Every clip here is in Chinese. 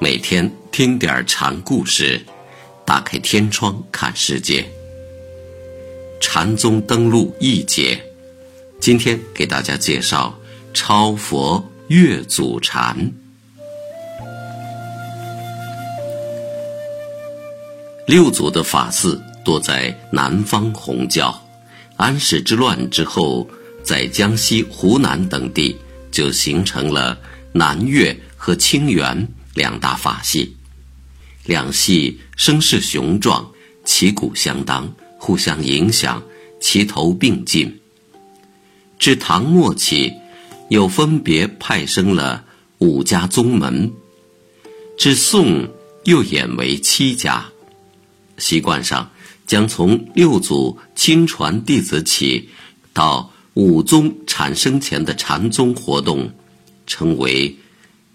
每天听点禅故事，打开天窗看世界。禅宗登陆一节，今天给大家介绍超佛月祖禅。六祖的法寺多在南方弘教，安史之乱之后，在江西、湖南等地就形成了南岳和清源两大法系。两系声势雄壮，旗鼓相当，互相影响，齐头并进。至唐末期，又分别派生了五家宗门；至宋，又演为七家。习惯上，将从六祖亲传弟子起，到五宗产生前的禅宗活动，称为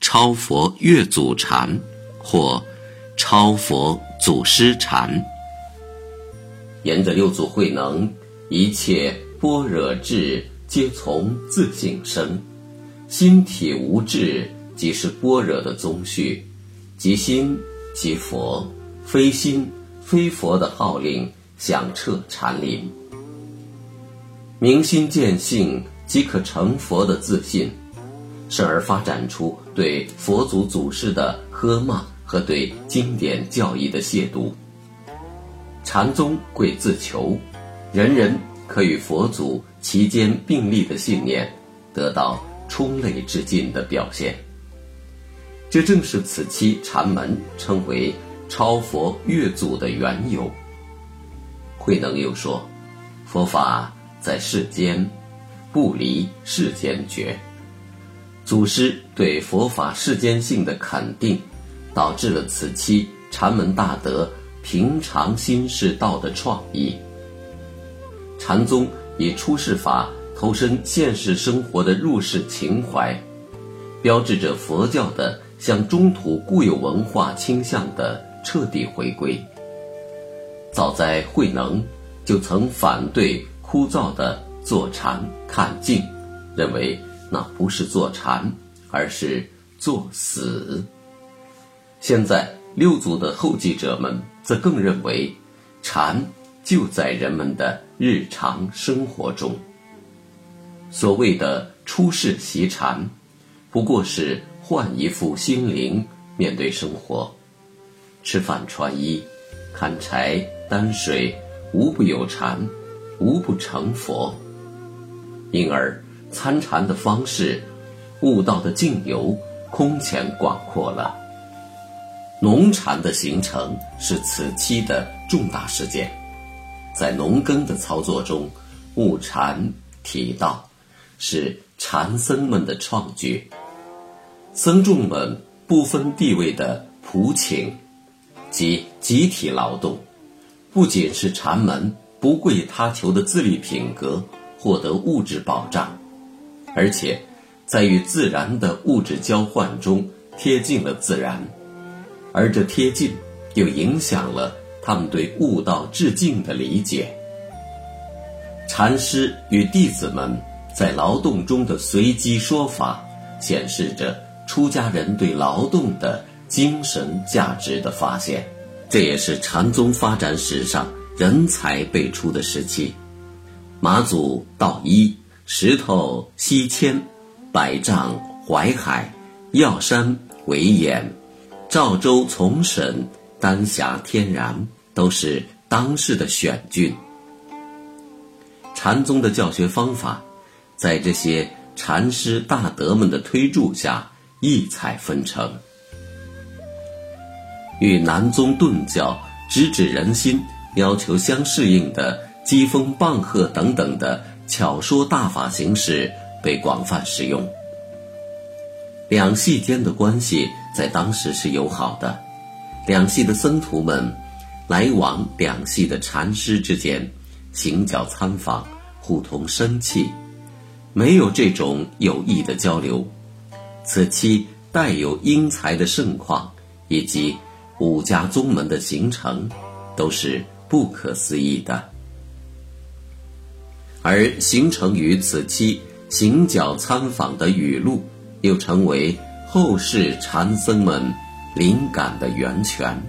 超佛越祖禅或超佛祖师禅。沿着六祖慧能，一切般若智皆从自性生，心体无智即是般若的宗序，即心即佛，非心。非佛的号令响彻禅林，明心见性即可成佛的自信，甚而发展出对佛祖祖师的呵骂和对经典教义的亵渎。禅宗贵自求，人人可与佛祖其间并立的信念，得到充类至尽的表现。这正是此期禅门称为。超佛越祖的缘由。慧能又说：“佛法在世间，不离世间觉。”祖师对佛法世间性的肯定，导致了此期禅门大德平常心是道的创意。禅宗以出世法投身现实生活的入世情怀，标志着佛教的向中土固有文化倾向的。彻底回归。早在慧能就曾反对枯燥的坐禅看静，认为那不是坐禅，而是作死。现在六祖的后继者们则更认为，禅就在人们的日常生活中。所谓的出世习禅，不过是换一副心灵面对生活。吃饭、穿衣、砍柴、担水，无不有禅，无不成佛。因而参禅的方式，悟道的境由空前广阔了。农禅的形成是此期的重大事件，在农耕的操作中，悟禅体道，是禅僧们的创举。僧众们不分地位的普请。即集体劳动，不仅是禅门不贵他求的自立品格获得物质保障，而且在与自然的物质交换中贴近了自然，而这贴近又影响了他们对悟道致敬的理解。禅师与弟子们在劳动中的随机说法，显示着出家人对劳动的。精神价值的发现，这也是禅宗发展史上人才辈出的时期。马祖道一，石头西迁，百丈淮海，药山为眼，赵州从沈，丹霞天然，都是当世的选俊。禅宗的教学方法，在这些禅师大德们的推助下，异彩纷呈。与南宗顿教直指人心、要求相适应的机锋、棒喝等等的巧说大法形式被广泛使用。两系间的关系在当时是友好的，两系的僧徒们来往两系的禅师之间，行脚参访，互通生气，没有这种有益的交流。此期带有英才的盛况，以及。五家宗门的形成，都是不可思议的。而形成于此期行脚参访的语录，又成为后世禅僧们灵感的源泉。